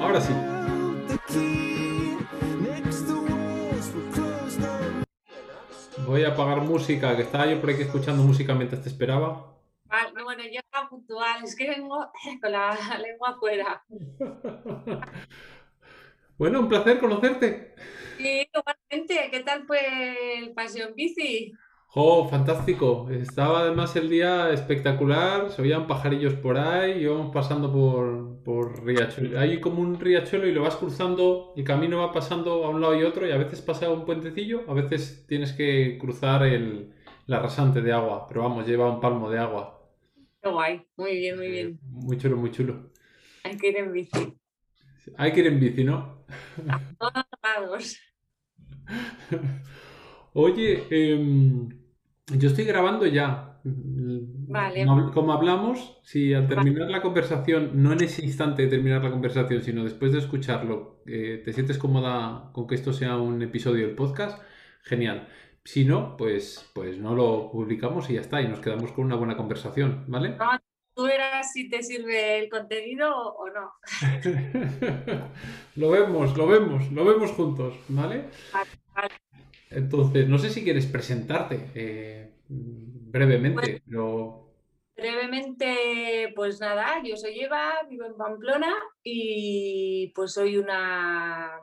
Ahora sí. Voy a apagar música, que estaba yo por aquí escuchando música mientras te esperaba. Vale, bueno, ya está puntual, es que vengo con la lengua afuera. bueno, un placer conocerte. Sí, igualmente, ¿qué tal fue el paseo en bici? Oh, fantástico. Estaba además el día espectacular, se oían pajarillos por ahí, íbamos pasando por, por riachuelo. Hay como un riachuelo y lo vas cruzando, el camino va pasando a un lado y otro y a veces pasa un puentecillo, a veces tienes que cruzar el, la rasante de agua, pero vamos, lleva un palmo de agua. Qué guay, muy bien, muy bien. Muy chulo, muy chulo. Hay que ir en bici. Hay que ir en bici, ¿no? Todos lados. Oye, em, yo estoy grabando ya. Vale. Como, hablamos, si al terminar la conversación, no en ese instante de terminar la conversación, sino después de escucharlo, eh, te sientes cómoda con que esto sea un episodio del podcast, genial. Si no, pues, pues no lo publicamos y ya está, y nos quedamos con una buena conversación, ¿vale? No, tú verás si te sirve el contenido o no. lo vemos, lo vemos, lo vemos juntos, ¿vale? Vale, vale. Entonces, no sé si quieres presentarte eh, brevemente, Pues- pero Brevemente, pues nada, yo soy Eva, vivo en Pamplona y pues soy una,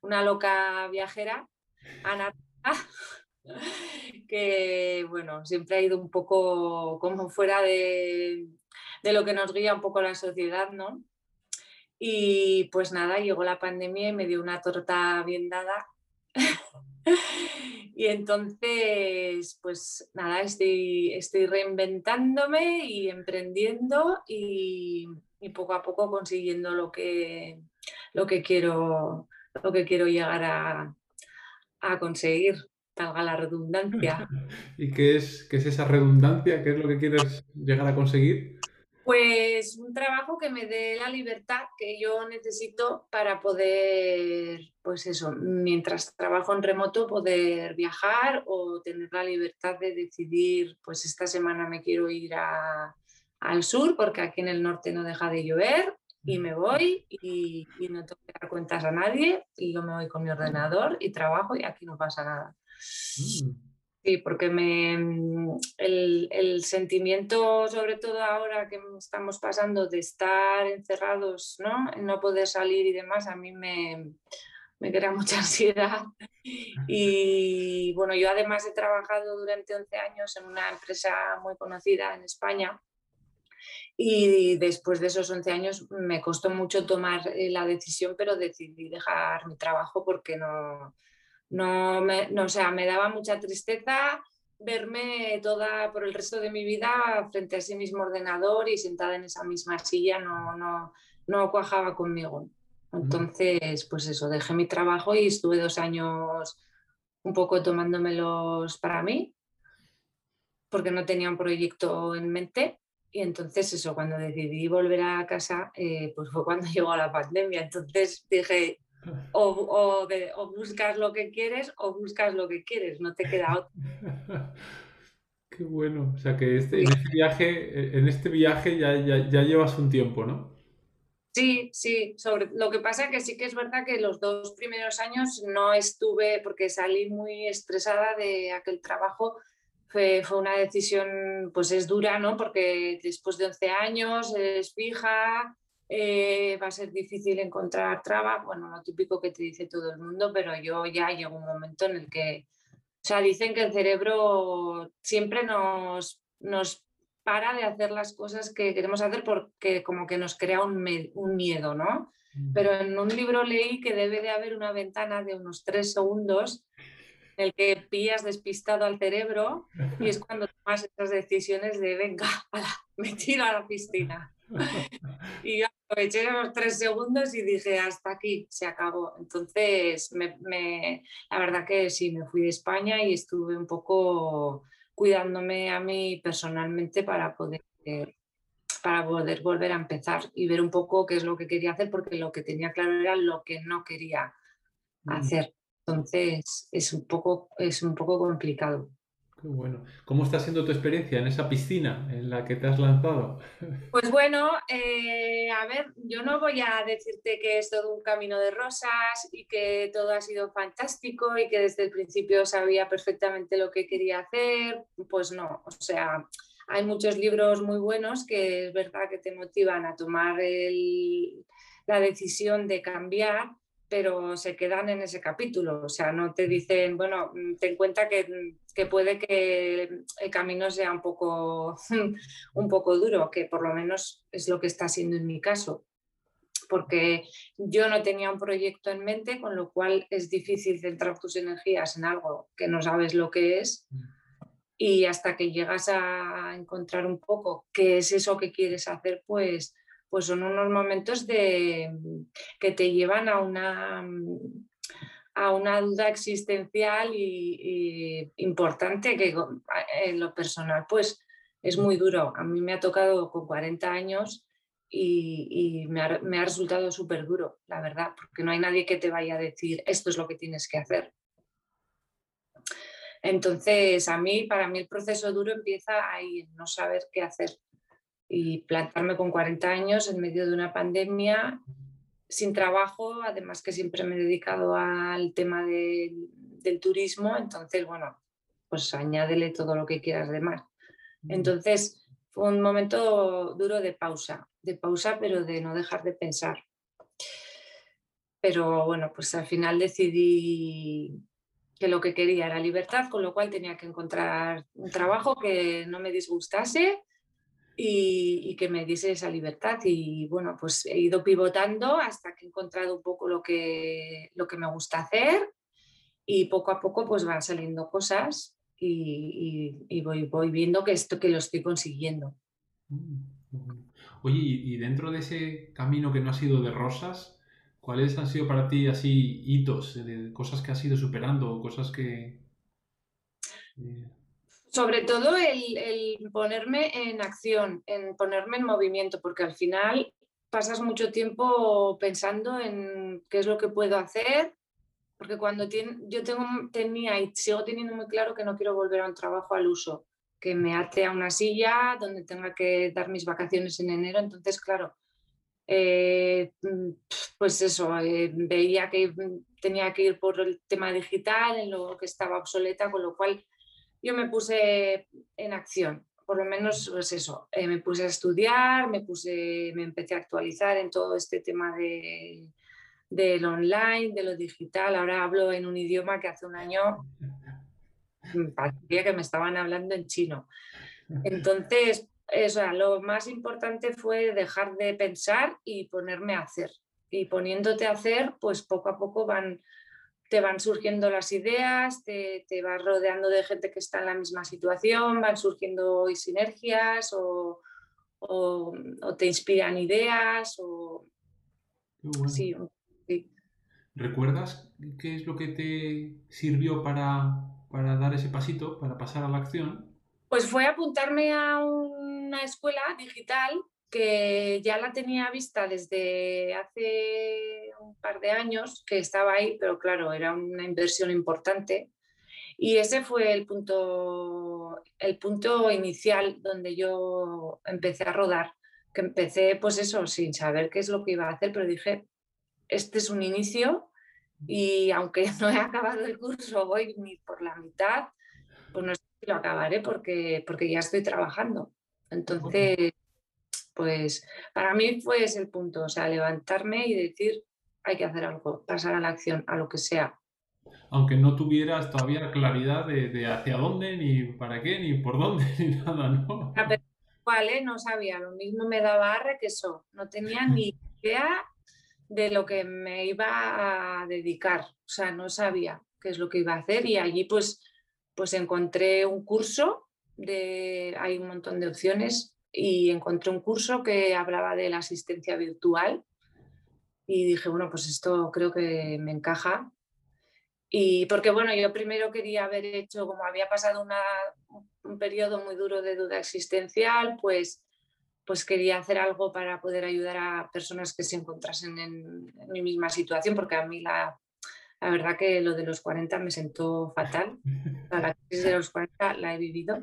una loca viajera, anarquista, que bueno, siempre ha ido un poco como fuera de, de lo que nos guía un poco la sociedad, ¿no? Y pues nada, llegó la pandemia y me dio una torta bien dada. Y entonces, pues nada, estoy, estoy reinventándome y emprendiendo y, poco a poco consiguiendo lo que, lo que, quiero, lo que quiero llegar a, a conseguir, valga la redundancia. ¿y qué es, qué es esa redundancia? ¿Qué es lo que quieres llegar a conseguir? Pues un trabajo que me dé la libertad que yo necesito para poder, pues eso, mientras trabajo en remoto, poder viajar o tener la libertad de decidir, pues esta semana me quiero ir a- al sur porque aquí en el norte no deja de llover y me voy y, y no tengo que dar cuentas a nadie y yo me voy con mi ordenador y trabajo y aquí no pasa nada. Mm, Sí, porque me, mm, el, el sentimiento, sobre todo ahora que estamos pasando de estar encerrados, ¿no? No poder salir y demás, a mí me, me crea mucha ansiedad. Y bueno, yo además he trabajado durante 11 años en una empresa muy conocida en España. Y después de esos 11 años me costó mucho tomar eh, la decisión, pero decidí dejar mi trabajo porque no, no, me, no, o sea, me daba mucha tristeza verme toda por el resto de mi vida frente a ese mismo ordenador y sentada en esa misma silla, no, no, no cuajaba conmigo. Entonces, pues eso, dejé mi trabajo y estuve dos años un poco tomándomelos para mí, porque no tenía un proyecto en mente. Y entonces eso, cuando decidí volver a casa, eh, pues fue cuando llegó la pandemia. Entonces dije, o, o, de, o, buscas lo que quieres o buscas lo que quieres, no te queda otro. Qué bueno, o sea que este, en este viaje, en este viaje ya, ya, ya, llevas un tiempo, ¿no? Sí, sí, sobre lo que pasa que sí que es verdad que los dos primeros años no estuve porque salí muy estresada de aquel trabajo. Fue, fue una decisión, pues es dura, ¿no? Porque después de 11 años es fija, eh, va a ser difícil encontrar trabajo, bueno, lo típico que te dice todo el mundo, pero yo ya llegó un momento en el que, o sea, dicen que el cerebro siempre nos, nos para de hacer las cosas que queremos hacer porque como que nos crea un, un miedo, ¿no? Pero en un libro leí que debe de haber una ventana de unos tres segundos en el que pillas despistado al cerebro y es cuando tomas esas decisiones de venga, me tiro a la piscina. Y yo aproveché los tres segundos y dije, hasta aquí, se acabó. Entonces, me, me, la verdad que sí, me fui de España y estuve un poco cuidándome a mí personalmente para poder, para poder volver a empezar y ver un poco qué es lo que quería hacer, porque lo que tenía claro era lo que no quería hacer. Entonces, es un poco, es un poco complicado. Qué bueno. ¿Cómo está siendo tu experiencia en esa piscina en la que te has lanzado? Pues bueno, eh, a ver, yo no voy a decirte que es todo un camino de rosas y que todo ha sido fantástico y que desde el principio sabía perfectamente lo que quería hacer. Pues no, o sea, hay muchos libros muy buenos que es verdad que te motivan a tomar la decisión de cambiar pero se quedan en ese capítulo. O sea, no te dicen, bueno, mm, ten en cuenta que, que, puede que el camino sea un poco, un poco duro, que por lo menos es lo que está siendo en mi caso. Porque yo no tenía un proyecto en mente, con lo cual es difícil centrar tus energías en algo que no sabes lo que es. Mm. Y hasta que llegas a encontrar un poco qué es eso que quieres hacer, pues pues son unos momentos de, que te llevan a una, a una duda existencial y, importante que en lo personal pues es muy duro. A mí me ha tocado con 40 años y, me, ha, resultado súper duro, la verdad, porque no hay nadie que te vaya a decir esto es lo que tienes que hacer. Entonces, a mí, para mí el proceso duro empieza ahí, en no saber qué hacer y plantarme con 40 años en medio de una pandemia sin trabajo, además que siempre me he dedicado al tema del turismo, entonces, bueno, pues añádele todo lo que quieras de más. Entonces, fue un momento duro de pausa, de pausa, pero de no dejar de pensar. Pero bueno, pues al final decidí que lo que quería era libertad, con lo cual tenía que encontrar un trabajo que no me disgustase y, que me diese esa libertad. Y bueno, pues he ido pivotando hasta que he encontrado un poco lo que, lo que me gusta hacer y poco a poco pues van saliendo cosas y, voy, voy, viendo que esto que lo estoy consiguiendo. Mm, Oye, y dentro de ese camino que no ha sido de rosas, ¿cuáles han sido para ti así hitos, de cosas que has ido superando, cosas que... Eh, sobre todo el, ponerme en acción, en ponerme en movimiento, porque al final pasas mucho tiempo pensando en qué es lo que puedo hacer, porque cuando yo tengo, tenía y sigo teniendo muy claro que no quiero volver a un trabajo al uso, que me ate a una silla donde tenga que dar mis vacaciones en enero, entonces claro, eh, pues eso, eh, veía que tenía que ir por el tema digital, en lo que estaba obsoleta, con lo cual yo me puse en acción, por lo menos pues eso, eh, me puse a estudiar, me, puse, me empecé a actualizar en todo este tema de, del online, de lo digital. Ahora hablo en un idioma que hace un año parecía que me estaban hablando en chino. Entonces, eso, lo más importante fue dejar de pensar y ponerme a hacer. Y poniéndote a hacer, pues poco a poco van, te van surgiendo las ideas, te, te, vas rodeando de gente que está en la misma situación, van surgiendo sinergias o, o, te inspiran ideas. O... sí, ¿Recuerdas qué es lo que te sirvió para, para dar ese pasito, para pasar a la acción? Pues fue apuntarme a una escuela digital que ya la tenía vista desde hace un par de años, que estaba ahí, pero claro, era una inversión importante. Y ese fue el punto, el punto inicial donde yo empecé a rodar, que empecé pues eso, sin saber qué es lo que iba a hacer, pero dije, este es un inicio y aunque no he acabado el curso, voy ni por la mitad, pues no sé si lo acabaré porque, porque ya estoy trabajando. Entonces, pues para mí fue ese el punto, o sea, levantarme y decir, hay que hacer algo, pasar a la acción, a lo que sea. Aunque no tuvieras todavía claridad de, hacia dónde, ni para qué, ni por dónde, ni nada, ¿no? Vale, no sabía, lo mismo me daba arre que eso, no tenía ni idea de lo que me iba a dedicar, o sea, no sabía qué es lo que iba a hacer. Y allí pues, pues encontré un curso, de, hay un montón de opciones, y encontré un curso que hablaba de la asistencia virtual y dije, bueno, pues esto creo que me encaja. Y porque, bueno, yo primero quería haber hecho, como había pasado una, un periodo muy duro de duda existencial, pues, pues quería hacer algo para poder ayudar a personas que se encontrasen en, mi misma situación, porque a mí la, La verdad que lo de los 40 me sentó fatal. La crisis de los 40 la he vivido.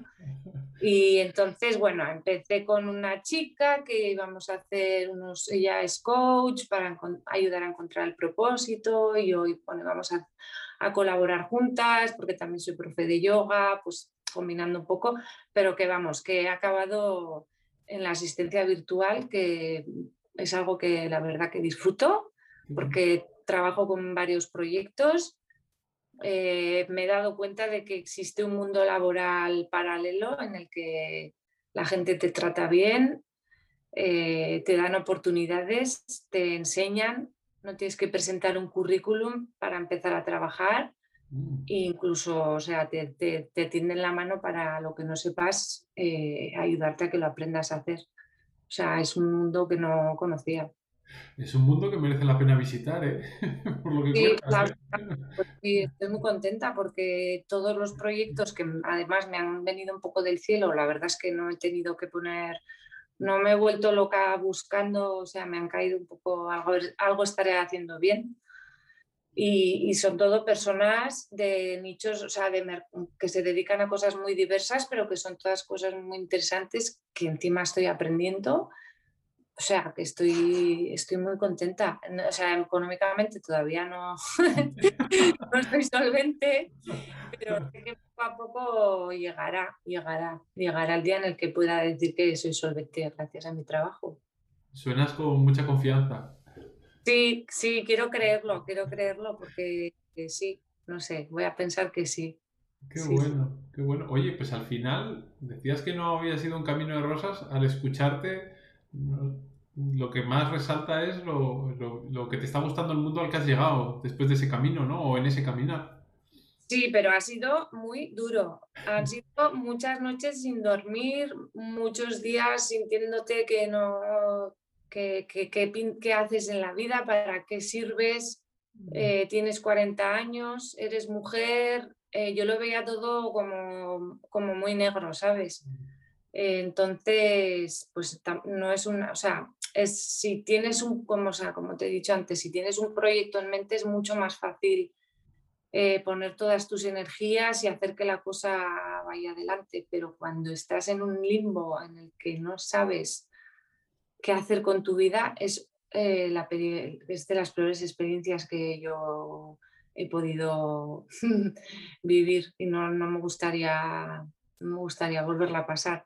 Y entonces, bueno, empecé con una chica que íbamos a hacer unos, ella es coach para ayudar a encontrar el propósito y hoy bueno, vamos a, a colaborar juntas porque también soy profe de yoga, pues combinando un poco, pero que vamos, que he acabado en la asistencia virtual, que es algo que la verdad que disfruto, porque trabajo con varios proyectos. Eh, me he dado cuenta de que existe un mundo laboral paralelo en el que la gente te trata bien, eh, te dan oportunidades, te enseñan, no tienes que presentar un currículum para empezar a trabajar Mm. incluso, o sea, te, te, tienden la mano para lo que no sepas, eh, ayudarte a que lo aprendas a hacer. O sea, es un mundo que no conocía. Es un mundo que merece la pena visitar, ¿eh? Por lo que sí, ¿eh? pues sí, estoy muy contenta porque todos los proyectos que además me han venido un poco del cielo, la verdad es que no he tenido que poner, no me he vuelto loca buscando, o sea, me han caído un poco, algo, algo estaré haciendo bien y, son todo personas de nichos, o sea, de, que se dedican a cosas muy diversas, pero que son todas cosas muy interesantes que encima estoy aprendiendo. O sea, que estoy, estoy muy contenta. O sea, económicamente todavía no, no estoy solvente, pero sé que poco a poco llegará, llegará, llegará el día en el que pueda decir que soy solvente gracias a mi trabajo. Suenas con mucha confianza. Sí, sí, quiero creerlo, quiero creerlo porque sí, no sé, voy a pensar que sí. Qué bueno, qué bueno. Oye, pues al final decías que no había sido un camino de rosas. Al escucharte, lo que más resalta es lo, que te está gustando el mundo al que has llegado después de ese camino, ¿no? O en ese caminar. Sí, pero ha sido muy duro. Han sido muchas noches sin dormir, muchos días sintiéndote que no, ¿Qué, haces en la vida? ¿Para qué sirves? Eh, tienes 40 años, eres mujer. Eh, yo lo veía todo como, como muy negro, ¿sabes? Entonces, pues no es una, o sea, es, si tienes un, como, sea, como te he dicho antes, si tienes un proyecto en mente es mucho más fácil eh, poner todas tus energías y hacer que la cosa vaya adelante, pero cuando estás en un limbo en el que no sabes qué hacer con tu vida es, eh, la, es de las peores experiencias que yo he podido vivir y no, me gustaría me gustaría volverla a pasar.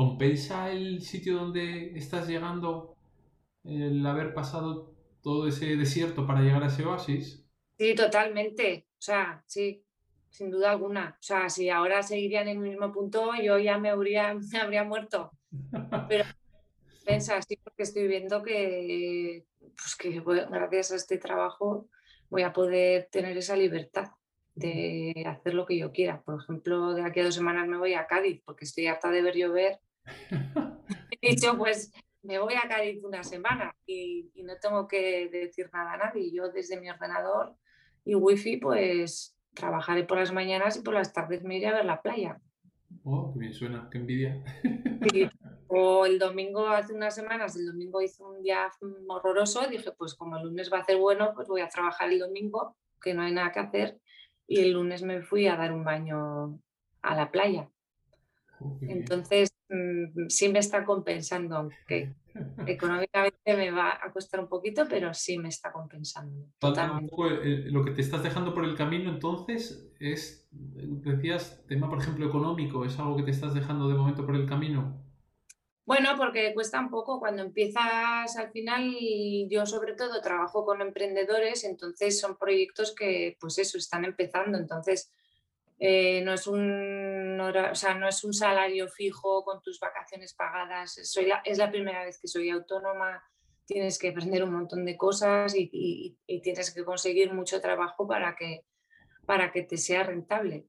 ¿Compensa el sitio donde estás llegando el haber pasado todo ese desierto para llegar a ese oasis? Sí, totalmente. O sea, sí, sin duda alguna. O sea, si ahora seguiría en el mismo punto, yo ya me habría, me habría muerto. Pero así porque estoy viendo que, pues que gracias a este trabajo voy a poder tener esa libertad de hacer lo que yo quiera. Por ejemplo, de aquí a dos semanas me voy a Cádiz porque estoy harta de ver llover. He dicho, pues me voy a Cádiz una semana y, no tengo que decir nada a nadie. Yo desde mi ordenador y wifi, pues trabajaré por las mañanas y por las tardes me iré a ver la playa. Oh, qué bien suena, qué envidia. O el domingo, hace unas semanas, el domingo hizo un día horroroso, dije, pues como el lunes va a ser bueno, pues voy a trabajar el domingo, que no hay nada que hacer, y el lunes me fui a dar un baño a la playa. Entonces, mm, sí me está compensando, aunque económicamente me va a costar un poquito, pero sí me está compensando. Totalmente. Eh, lo que te estás dejando por el camino, entonces, es, decías, tema, por ejemplo, económico, ¿es algo que te estás dejando de momento por el camino? Bueno, porque cuesta un poco cuando empiezas al final, yo sobre todo trabajo con emprendedores, entonces son proyectos que pues eso, están empezando, entonces eh, no, es un, o sea, no es un salario fijo con tus vacaciones pagadas, soy es la primera vez que soy autónoma, tienes que aprender un montón de cosas y, tienes que conseguir mucho trabajo para que, para que te sea rentable.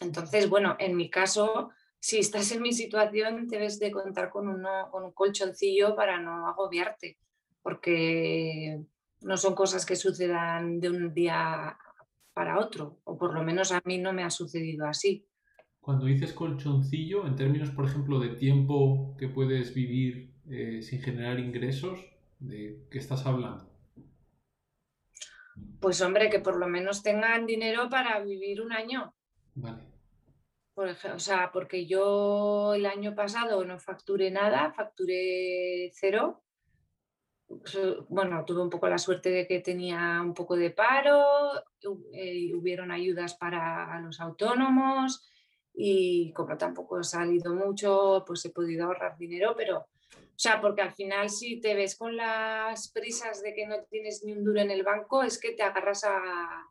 Entonces, bueno, en mi caso si estás en mi situación, debes de contar con, con un colchoncillo para no agobiarte, porque no son cosas que sucedan de un día para otro, o por lo menos a mí no me ha sucedido así. Cuando dices colchoncillo, en términos, por ejemplo, de tiempo que puedes vivir eh, sin generar ingresos, ¿de qué estás hablando? Pues hombre, que por lo menos tengan dinero para vivir un año. Vale. Por ejemplo, o sea, porque yo el año pasado no facturé nada, facturé cero. Bueno, tuve un poco la suerte de que tenía un poco de paro, eh, hubieron ayudas para los autónomos y como tampoco he salido mucho, pues he podido ahorrar dinero, pero o sea, porque al final si te ves con las prisas de que no tienes ni un duro en el banco, es que te agarras a,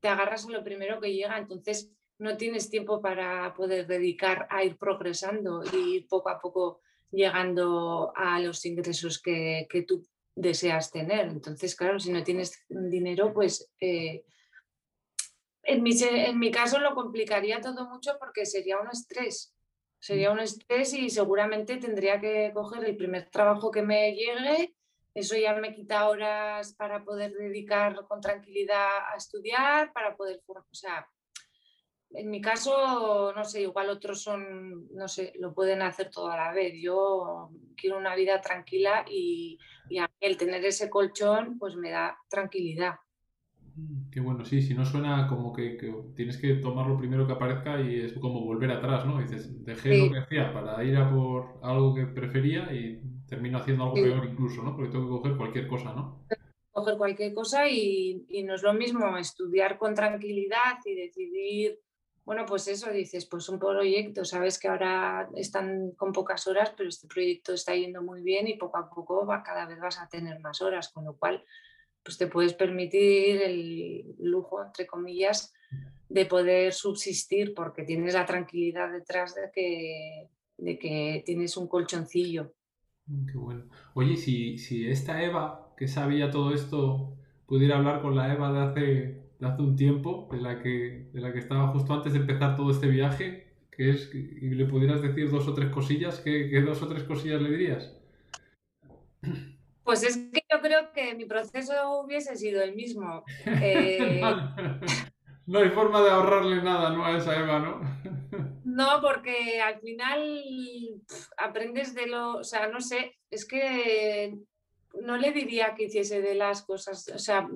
te agarras a lo primero que llega. Entonces no tienes tiempo para poder dedicar a ir progresando y ir poco a poco llegando a los ingresos que, que tú deseas tener. Entonces, claro, si no tienes dinero, pues eh, en, mi, en mi caso lo complicaría todo mucho porque sería un estrés. Sería un estrés y seguramente tendría que coger el primer trabajo que me llegue. Eso ya me quita horas para poder dedicar con tranquilidad a estudiar, para poder, o sea, en mi caso, no sé, igual otros son, no sé, lo pueden hacer todo a la vez. Yo quiero una vida tranquila y, y el tener ese colchón, pues me da tranquilidad. Qué bueno, sí, si no suena como que, tienes que tomar lo primero que aparezca y es como volver atrás, ¿no? Dices, dejé lo que hacía para ir a por algo que prefería y termino haciendo algo peor incluso, ¿no? Porque tengo que coger cualquier cosa, ¿no? Coger cualquier cosa y, y no es lo mismo estudiar con tranquilidad y decidir, bueno, pues eso, dices, pues un proyecto, sabes que ahora están con pocas horas, pero este proyecto está yendo muy bien y poco a poco va, cada vez vas a tener más horas, con lo cual pues te puedes permitir el lujo, entre comillas, de poder subsistir porque tienes la tranquilidad detrás de que, de que tienes un colchoncillo. Mm, qué bueno. Oye, si, si esta Eva, que sabía todo esto, pudiera hablar con la Eva de hace, hace un tiempo, de la, que, de la que estaba justo antes de empezar todo este viaje, que es, y le pudieras decir dos o tres cosillas, ¿qué, qué dos o tres cosillas le dirías? Pues es que yo creo que mi proceso hubiese sido el mismo. Eh, no hay forma de ahorrarle nada ¿no? a esa Eva, ¿no? no, porque al final aprendes de lo, o sea, no sé, es que no le diría que hiciese de las cosas, o sea,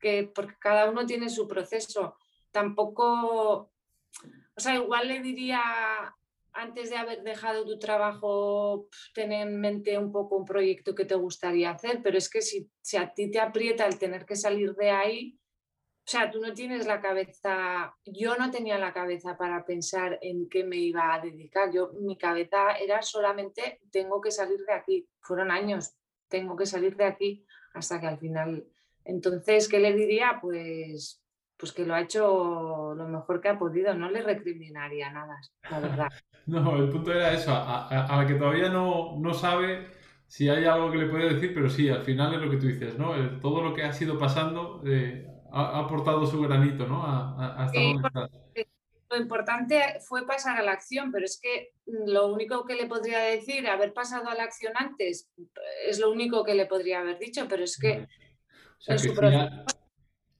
que porque cada uno tiene su proceso. Tampoco, o sea, igual le diría antes de haber dejado tu trabajo, tener en mente un poco un proyecto que te gustaría hacer, pero es que si, si, a ti te aprieta el tener que salir de ahí, o sea, tú no tienes la cabeza, yo no tenía la cabeza para pensar en qué me iba a dedicar, yo mi cabeza era solamente tengo que salir de aquí, fueron años, tengo que salir de aquí hasta que al final, entonces, ¿qué le diría? Pues pues que lo ha hecho lo mejor que ha podido, no le recriminaría nada, la verdad. No, el punto era eso, a, la que todavía no, no, sabe si hay algo que le puede decir, pero sí, al final es lo que tú dices, ¿no? todo lo que ha sido pasando eh, ha, aportado su granito, ¿no? A, Lo importante fue pasar a la acción, pero es que lo único que le podría decir, haber pasado a la acción antes, es lo único que le podría haber dicho, pero es que,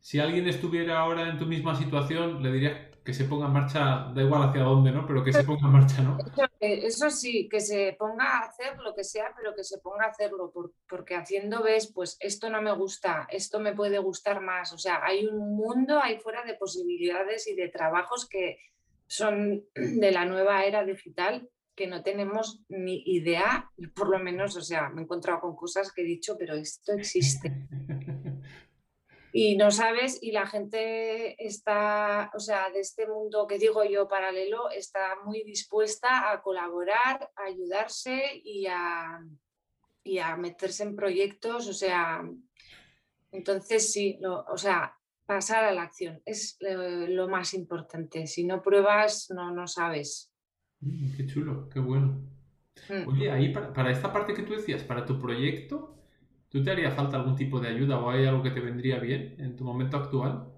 si alguien estuviera ahora en tu misma situación, le dirías que se ponga en marcha, da igual hacia dónde, ¿no? Pero que se ponga en marcha, ¿no? Eso, sí, que se ponga a hacer lo que sea, pero que se ponga a hacerlo, porque haciendo ves, pues esto no me gusta, esto me puede gustar más. O sea, hay un mundo ahí fuera de posibilidades y de trabajos que son de la nueva era digital que no tenemos ni idea, por lo menos, o sea, me he encontrado con cosas que he dicho, pero esto existe. y no sabes, y la gente está, o sea, de este mundo que digo yo paralelo, está muy dispuesta a colaborar, a ayudarse y a, y a meterse en proyectos, o sea, entonces sí, o sea, pasar a la acción es lo, más importante. Si no pruebas, no, no sabes. Mm, qué chulo, qué bueno. Mm. Oye, ahí para, para esta parte que tú decías, para tu proyecto, ¿Tú te haría falta algún tipo de ayuda o hay algo que te vendría bien en tu momento actual?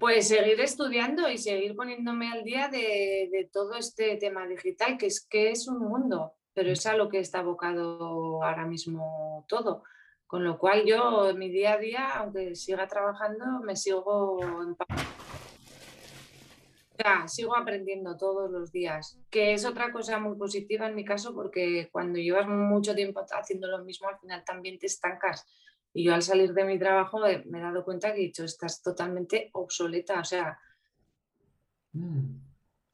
Pues seguir estudiando y seguir poniéndome al día de, todo este tema digital, que es que es un mundo, pero es a lo que está abocado ahora mismo todo. Con lo cual yo en mi día a día, aunque siga trabajando, me sigo sigo aprendiendo todos los días, que es otra cosa muy positiva en mi caso porque cuando llevas mucho tiempo haciendo lo mismo al final también te estancas Y yo al salir de mi trabajo me, he dado cuenta que he dicho, estás totalmente obsoleta, o sea, mm.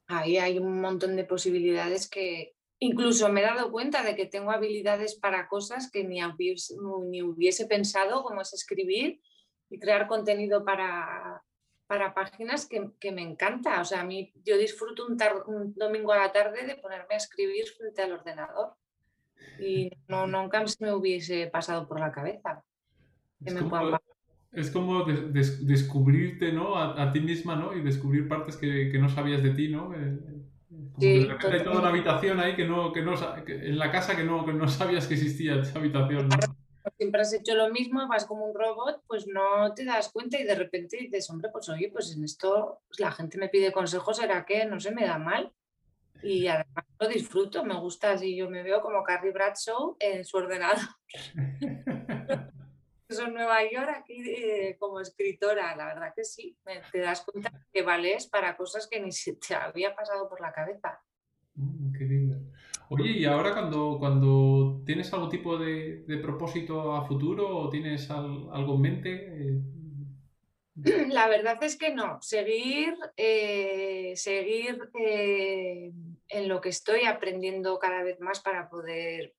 ahí hay un montón de posibilidades que incluso me he dado cuenta de que tengo habilidades para cosas que ni hubiese, ni hubiese pensado, como es escribir y crear contenido para, para páginas que, que, me encanta. O sea, a mí yo disfruto un, un, domingo a la tarde de ponerme a escribir frente al ordenador y no, nunca se me hubiese pasado por la cabeza. Es como, descubrirte ¿no? A, ti misma ¿no? y descubrir partes que, que no sabías de ti. ¿no? Eh, de repente hay toda una habitación ahí que no, que no en la casa que no, que no sabías que existía esa habitación. ¿no? Siempre has hecho lo mismo, vas como un robot, pues no te das cuenta y de repente dices, hombre, pues oye, pues en esto pues la gente me pide consejos, ¿será que no se me da mal? Y además lo disfruto, me gusta así, yo me veo como Carrie Bradshaw en su ordenador. Eso en Nueva York, aquí eh, como escritora, la verdad que sí, te das cuenta que vales para cosas que ni se te había pasado por la cabeza. Mm, qué Oye, y ahora cuando, cuando tienes algún tipo de, propósito a futuro o tienes algo en mente? Eh, La verdad es que no. Seguir, eh, seguir eh, en lo que estoy aprendiendo cada vez más para poder,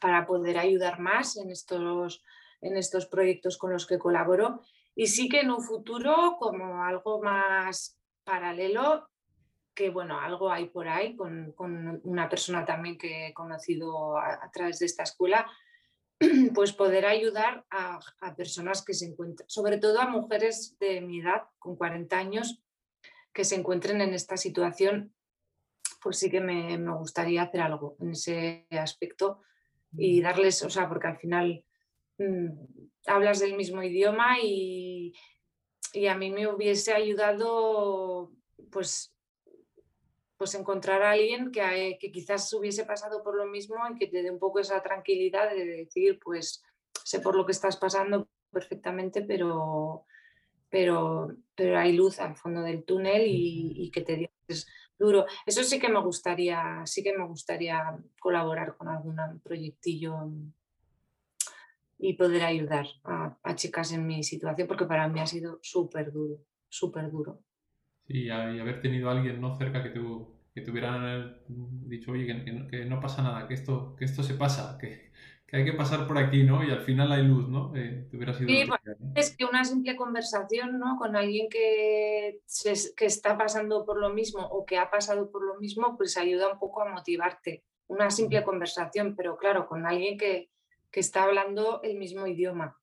para poder ayudar más en estos, en estos proyectos con los que colaboro. Y sí que en un futuro, como algo más paralelo, que bueno, algo hay por ahí con, una persona también que he conocido a, través de esta escuela, pues poder ayudar a, personas que se encuentran, sobre todo a mujeres de mi edad, con 40 años, que se encuentren en esta situación, pues sí que me, gustaría hacer algo en ese aspecto y mm. darles, o sea, porque al final mm, hablas del mismo idioma y, y a mí me hubiese ayudado pues pues encontrar a alguien que, que quizás hubiese pasado por lo mismo y que te dé un poco esa tranquilidad de decir, pues sé por lo que estás pasando perfectamente, pero, pero, pero hay luz al fondo del túnel y, que te dices duro. Eso sí que me gustaría, sí que me gustaría colaborar con algún proyectillo y poder ayudar a, a chicas en mi situación, porque para mí ha sido súper duro, súper duro. Y haber tenido a alguien ¿no? cerca que te, que te hubieran dicho, oye, que, no, pasa nada, que esto, que esto se pasa, que, que, hay que pasar por aquí, ¿no? Y al final hay luz, ¿no? Eh, te hubiera sido sí, es que una simple conversación, ¿no? Con alguien que, que está pasando por lo mismo o que ha pasado por lo mismo, pues ayuda un poco a motivarte. Una simple conversación, pero claro, con alguien que, que está hablando el mismo idioma.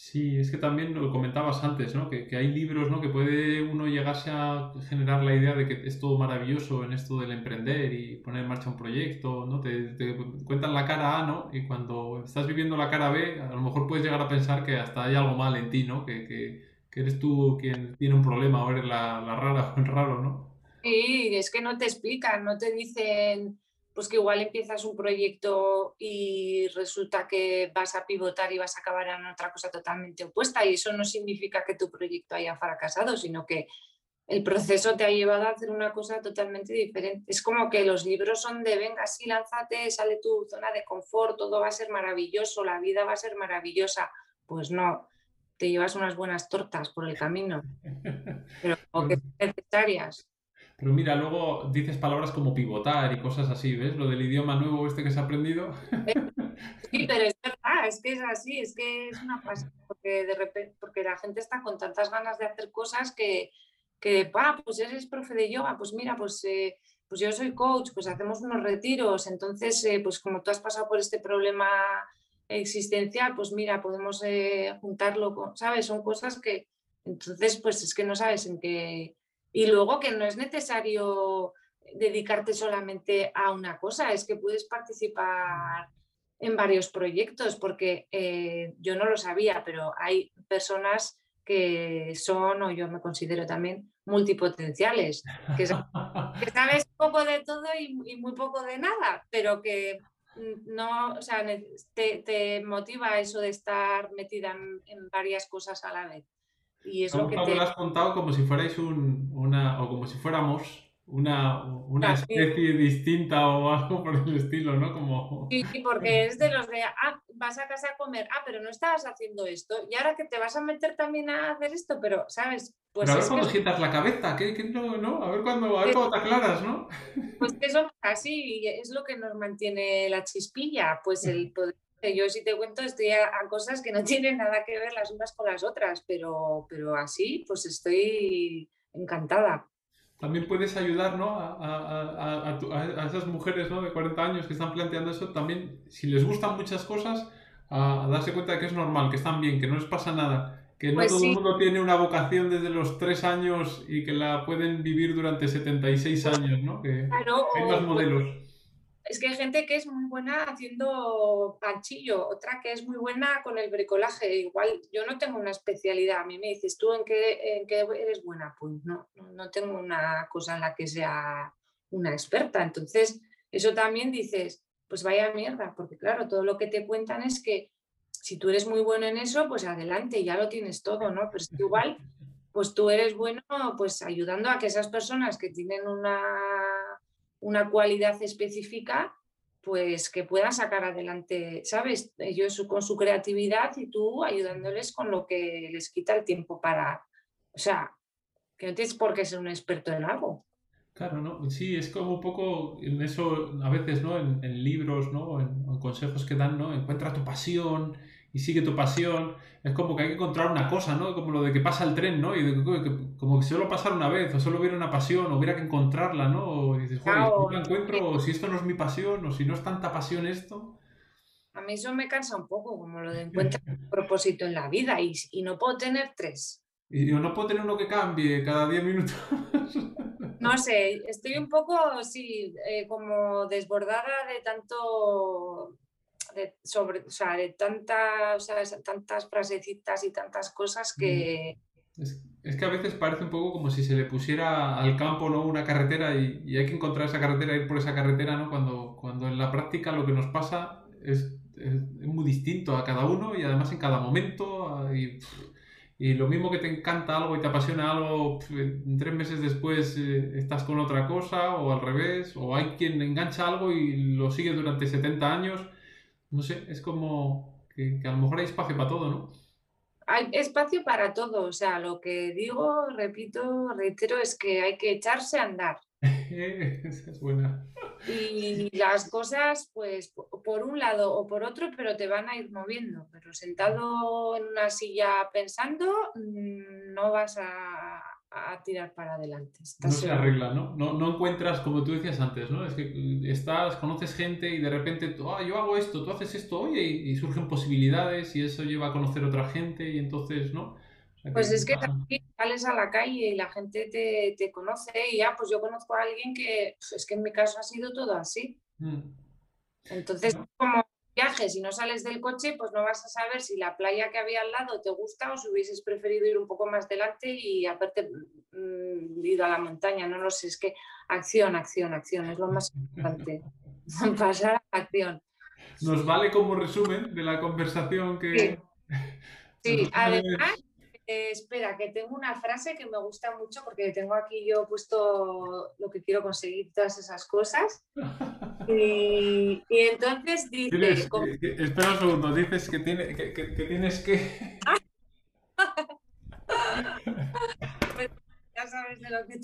Sí, es que también lo comentabas antes, ¿no? Que, hay libros, ¿no? Que puede uno llegarse a generar la idea de que es todo maravilloso en esto del emprender y poner en marcha un proyecto, ¿no? Te, cuentan la cara A, ¿no? Y cuando estás viviendo la cara B, a lo mejor puedes llegar a pensar que hasta hay algo mal en ti, ¿no? Que, que, eres tú quien tiene un problema o eres la, la rara o el raro, ¿no? Sí, es que no te explican, no te dicen pues que igual empiezas un proyecto y resulta que vas a pivotar y vas a acabar en otra cosa totalmente opuesta y eso no significa que tu proyecto haya fracasado, sino que el proceso te ha llevado a hacer una cosa totalmente diferente. Es como que los libros son de venga, sí, lánzate, sale tu zona de confort, todo va a ser maravilloso, la vida va a ser maravillosa. Pues no, te llevas unas buenas tortas por el camino, pero que son necesarias. Pero mira, luego dices palabras como pivotar y cosas así, ¿ves? Lo del idioma nuevo este que se ha aprendido. Sí, pero es verdad, es que es así, es que es una pasada, porque de repente, porque la gente está con tantas ganas de hacer cosas que, que ah, pues eres profe de yoga, pues mira, pues, eh, pues yo soy coach, pues hacemos unos retiros, entonces, eh, pues como tú has pasado por este problema existencial, pues mira, podemos eh, juntarlo con, ¿sabes? Son cosas que, entonces, pues es que no sabes en qué y luego que no es necesario dedicarte solamente a una cosa, es que puedes participar en varios proyectos, porque eh, yo no lo sabía, pero hay personas que son, o yo me considero también, multipotenciales, que, sabes poco de todo y, muy poco de nada, pero que no, o sea, te, motiva eso de estar metida en varias cosas a la vez. Y es lo que te... lo has contado como si fuerais un, una, o como si fuéramos una, una especie distinta o algo por el estilo, ¿no? Como... Sí, porque es de los de, ah, vas a casa a comer, ah, pero no estabas haciendo esto, y ahora que te vas a meter también a hacer esto, pero, ¿sabes? Pues a ver cuando sientas la cabeza, ¿qué, no, no? A ver cuando, a ver cuando te aclaras, ¿no? Pues que somos así, es lo que nos mantiene la chispilla, pues el poder yo si te cuento estoy a, cosas que no tienen nada que ver las unas con las otras, pero, pero así pues estoy encantada. También puedes ayudar ¿no? a, a, a, esas mujeres ¿no? de 40 años que están planteando eso, también si les gustan muchas cosas, a darse cuenta de que es normal, que están bien, que no les pasa nada, que no pues todo el mundo tiene una vocación desde los 3 años y que la pueden vivir durante 76 años, ¿no? que hay más modelos es que hay gente que es muy buena haciendo panchillo, otra que es muy buena con el bricolaje. Igual yo no tengo una especialidad. A mí me dices, ¿tú en qué, en qué eres buena? Pues no, no tengo una cosa en la que sea una experta. Entonces, eso también dices, pues vaya mierda, porque claro, todo lo que te cuentan es que si tú eres muy bueno en eso, pues adelante, ya lo tienes todo, ¿no? Pero es igual, pues tú eres bueno, pues ayudando a que esas personas que tienen una una cualidad específica, pues que puedan sacar adelante, ¿sabes? Ellos con su creatividad y tú ayudándoles con lo que les quita el tiempo para, o sea, que no tienes por qué ser un experto en algo. Claro, ¿no? Sí, es como un poco en eso, a veces, ¿no? En, libros, ¿no? En, en, consejos que dan, ¿no? Encuentra tu pasión, y sigue tu pasión. Es como que hay que encontrar una cosa, ¿no? Como lo de que pasa el tren, ¿no? Y que, como que solo pasar una vez, o solo hubiera una pasión, o hubiera que encontrarla, ¿no? O dices, joder, si no la encuentro, o si esto no es mi pasión, o si no es tanta pasión esto. A mí eso me cansa un poco, como lo de encontrar un propósito en la vida, y, y no puedo tener tres. Y yo no puedo tener uno que cambie cada diez minutos. No sé, estoy un poco, sí, eh, como desbordada de tanto de, sobre, o sea, de tantas, tantas frasecitas y tantas cosas que... Es, que a veces parece un poco como si se le pusiera al campo ¿no? una carretera y, hay que encontrar esa carretera, ir por esa carretera, ¿no? Cuando, cuando en la práctica lo que nos pasa es, muy distinto a cada uno y además en cada momento. Y, y, lo mismo que te encanta algo y te apasiona algo, tres meses después eh, estás con otra cosa o al revés, o hay quien engancha algo y lo sigue durante 70 años no sé, es como que, a lo mejor hay espacio para todo, ¿no? Hay espacio para todo, o sea, lo que digo, repito, reitero, es que hay que echarse a andar. Esa es buena. Y las cosas, pues, por un lado o por otro, pero te van a ir moviendo. Pero sentado en una silla pensando, mm, no vas a, a tirar para adelante. no se arregla, ¿no? ¿no? encuentras, como tú decías antes, ¿no? Es que estás, conoces gente y de repente, ah, yo hago esto, tú haces esto, oye, y, surgen posibilidades y eso lleva a conocer otra gente y entonces, ¿no? pues es que también sales a la calle y la gente te, conoce y ya, pues yo conozco a alguien que, pues es que en mi caso ha sido todo así. Mm. Entonces, como viajes y no sales del coche, pues no vas a saber si la playa que había al lado te gusta o si hubieses preferido ir un poco más delante y aparte mm, ido a la montaña. No lo sé, es que acción, acción, acción es lo más importante. Pasar a acción. Nos vale como resumen de la conversación que... Sí, además eh, espera, que tengo una frase que me gusta mucho porque tengo aquí yo puesto lo que quiero conseguir, todas esas cosas. Y, entonces dice... espera un segundo, dices que, tiene, que, tienes que... pues, ya sabes de lo que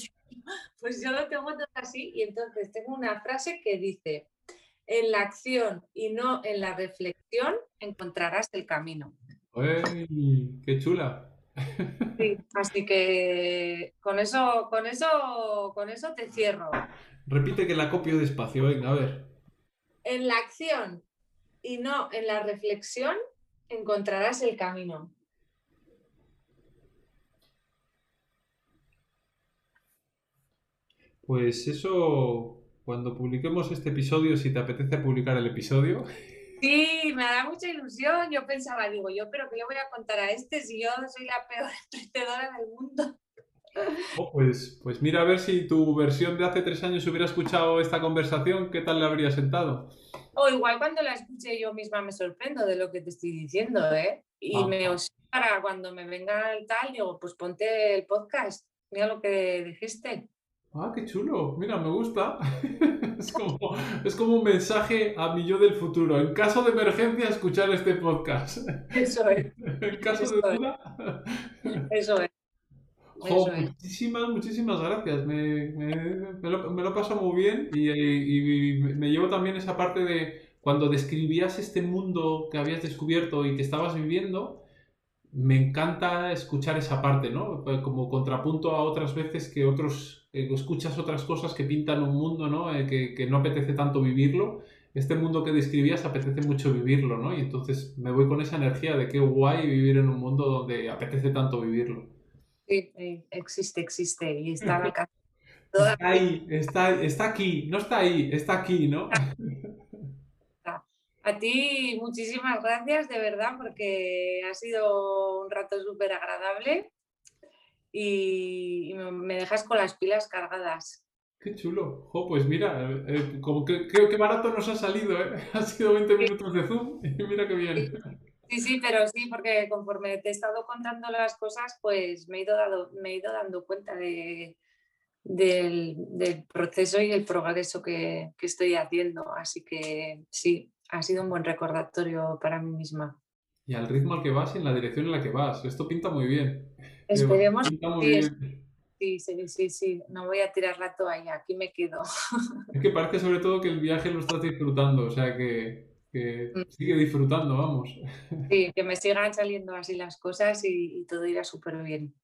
Pues yo lo tengo todo así y entonces tengo una frase que dice, en la acción y no en la reflexión encontrarás el camino. ¡Uy! ¡Qué chula! Sí, así que con eso, con eso, con eso te cierro. Repite que la copio despacio, venga, a ver. En la acción y no en la reflexión encontrarás el camino. Pues eso, cuando publiquemos este episodio, si te apetece publicar el episodio, Sí, me da mucha ilusión. Yo pensaba, digo, yo, pero ¿qué le voy a contar a este si yo soy la peor emprendedora del mundo? Oh, pues, pues mira a ver si tu versión de hace tres años hubiera escuchado esta conversación, ¿qué tal le habría sentado? O igual cuando la escuché yo misma me sorprendo de lo que te estoy diciendo, ¿eh? Y ah. me para cuando me venga el tal, digo, pues ponte el podcast, mira lo que dijiste. Ah, qué chulo. Mira, me gusta. Es como, un mensaje a mi yo del futuro. En caso de emergencia, escuchar este podcast. Eso es. En caso de duda. Eso es. Muchísimas, muchísimas gracias. Me, lo, me, paso muy bien y, me llevo también esa parte de cuando describías este mundo que habías descubierto y que estabas viviendo, me encanta escuchar esa parte, ¿no? Como contrapunto a otras veces que otros eh, escuchas otras cosas que pintan un mundo, ¿no? Eh, que, que, no apetece tanto vivirlo. Este mundo que describías apetece mucho vivirlo, ¿no? Y entonces me voy con esa energía de qué guay vivir en un mundo donde apetece tanto vivirlo. Sí, existe, existe y está acá. Está ahí, está, está aquí, no está ahí, está aquí, ¿no? A ti muchísimas gracias, de verdad, porque ha sido un rato súper agradable y, me dejas con las pilas cargadas. Qué chulo. pues mira, eh, eh, como que barato nos ha salido, ¿eh? Ha sido 20 minutos de Zoom y mira qué bien. Sí, sí, pero sí, porque conforme te he estado contando las cosas, pues me he ido, dado, me he ido dando cuenta de, del, proceso y el progreso que, que estoy haciendo. Así que sí, ha sido un buen recordatorio para mí misma. Y al ritmo al que vas y en la dirección en la que vas. Esto pinta muy bien. Esperemos. Sí, sí, sí, sí. No voy a tirar la toalla, aquí me quedo. Es que parece sobre todo que el viaje lo estás disfrutando, o sea que, mm. sigue disfrutando, vamos. Sí, que me sigan saliendo así las cosas y, todo irá súper bien.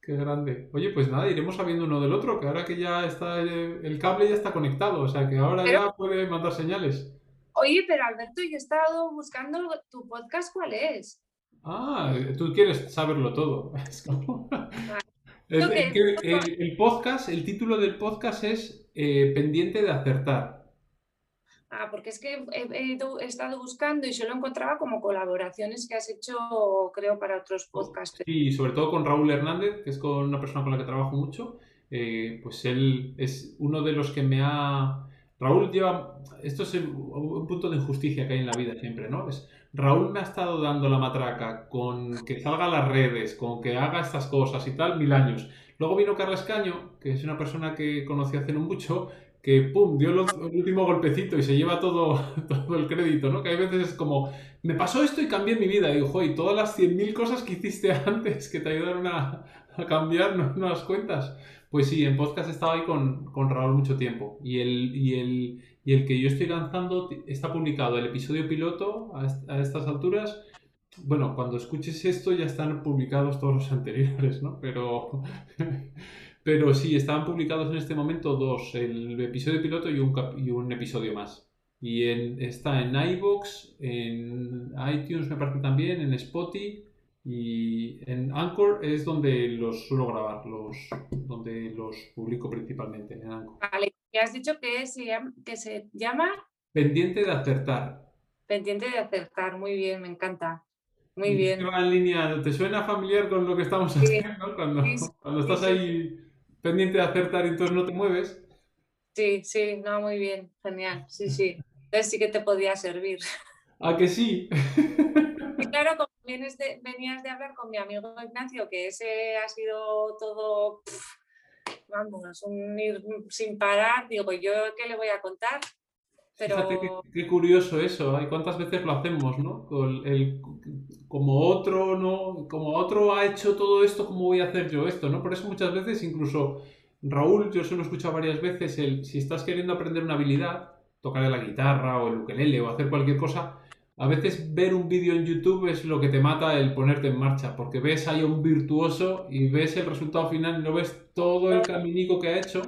Qué grande. Oye, pues nada, iremos sabiendo uno del otro, que ahora que ya está el, cable ya está conectado, o sea que ahora ya puede mandar señales. Oye, pero Alberto, yo he estado buscando tu podcast, ¿cuál es? Ah, tú quieres saberlo todo. el, podcast, el título del podcast es eh, Pendiente de acertar. Ah, porque es que he, estado buscando y solo encontraba como colaboraciones que has hecho, creo, para otros podcasts. Sí, sobre todo con Raúl Hernández, que es con una persona con la que trabajo mucho. Eh, pues él es uno de los que me ha Raúl lleva, esto es un punto de injusticia que hay en la vida siempre, ¿no? Es, Raúl me ha estado dando la matraca con que salga a las redes, con que haga estas cosas y tal, mil años. Luego vino Carlos Caño, que es una persona que conocí hace no mucho, que pum, dio el, último golpecito y se lleva todo, todo el crédito, ¿no? Que hay veces es como, me pasó esto y cambié mi vida. Y digo, y todas las 100.000 cosas que hiciste antes que te ayudaron a, a cambiar, no, no las cuentas. Pues sí, en podcast he estado ahí con, con Raúl mucho tiempo. Y el, y, el, y el que yo estoy lanzando está publicado el episodio piloto a, estas alturas. Bueno, cuando escuches esto ya están publicados todos los anteriores, ¿no? Pero, pero sí, estaban publicados en este momento dos, el episodio piloto y un, y un episodio más. Y en, está en iVoox, en iTunes me parece también, en Spotify y en Anchor es donde los suelo grabar, los, donde los publico principalmente. En Anchor. Vale, ¿y has dicho que se, llama, que se llama? Pendiente de acertar. Pendiente de acertar, muy bien, me encanta. Muy bien. En línea, ¿Te suena familiar con lo que estamos haciendo? Cuando, cuando estás ahí pendiente de acertar y entonces no te mueves. Sí, sí, no, muy bien, genial. Sí, sí. Entonces sí que te podía servir. ¿A que sí? claro, como de, venías de hablar con mi amigo Ignacio, que ese ha sido todo, vamos, un ir sin parar, digo, ¿yo qué le voy a contar? Pero... Fíjate qué, curioso eso, ¿hay cuántas veces lo hacemos, ¿no? El, como otro, ¿no? Como otro ha hecho todo esto, ¿cómo voy a hacer yo esto, ¿no? Por eso muchas veces, incluso Raúl, yo se lo he escuchado varias veces, el, si estás queriendo aprender una habilidad, tocar la guitarra o el ukelele o hacer cualquier cosa, a veces ver un vídeo en YouTube es lo que te mata el ponerte en marcha, porque ves ahí a un virtuoso y ves el resultado final y no ves todo el caminico que ha hecho,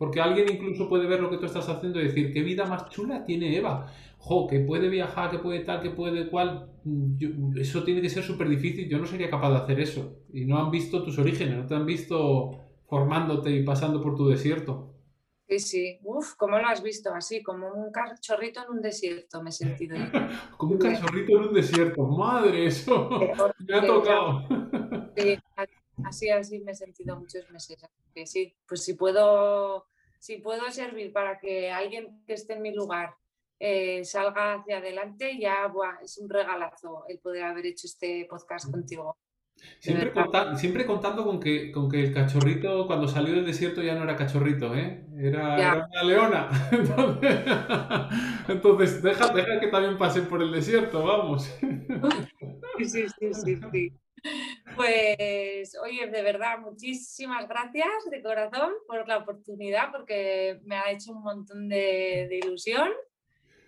porque alguien incluso puede ver lo que tú estás haciendo y decir, qué vida más chula tiene Eva. Jo, que puede viajar, que puede tal, que puede cual. eso tiene que ser súper difícil. Yo no sería capaz de hacer eso. Y no han visto tus orígenes, no te han visto formándote y pasando por tu desierto. Sí, sí. Uf, ¿cómo lo has visto? Así, como un cachorrito en un desierto, me he sentido. como un cachorrito en un desierto. Madre, eso me ha tocado. sí, así, así me he sentido muchos meses. Que sí, pues si puedo, si puedo servir para que alguien que esté en mi lugar eh, salga hacia adelante, ya es un regalazo el poder haber hecho este podcast contigo. Siempre, siempre contando con que, con que el cachorrito cuando salió del desierto ya no era cachorrito, ¿eh? Era, una leona. Entonces, deja, deja, que también pasen por el desierto, vamos. Sí, sí, sí, sí, sí. Pues, oye, de verdad, muchísimas gracias de corazón por la oportunidad, porque me ha hecho un montón de, ilusión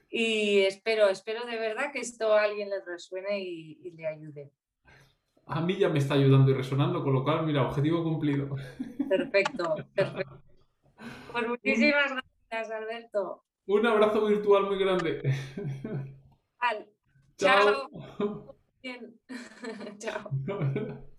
y espero, espero de verdad que esto a alguien le resuene y, le ayude. A mí ya me está ayudando y resonando, con lo cual, mira, objetivo cumplido. Bien, perfecto. Pues muchísimas gracias, Alberto. Un abrazo virtual muy grande. Chao. Bien. Chao.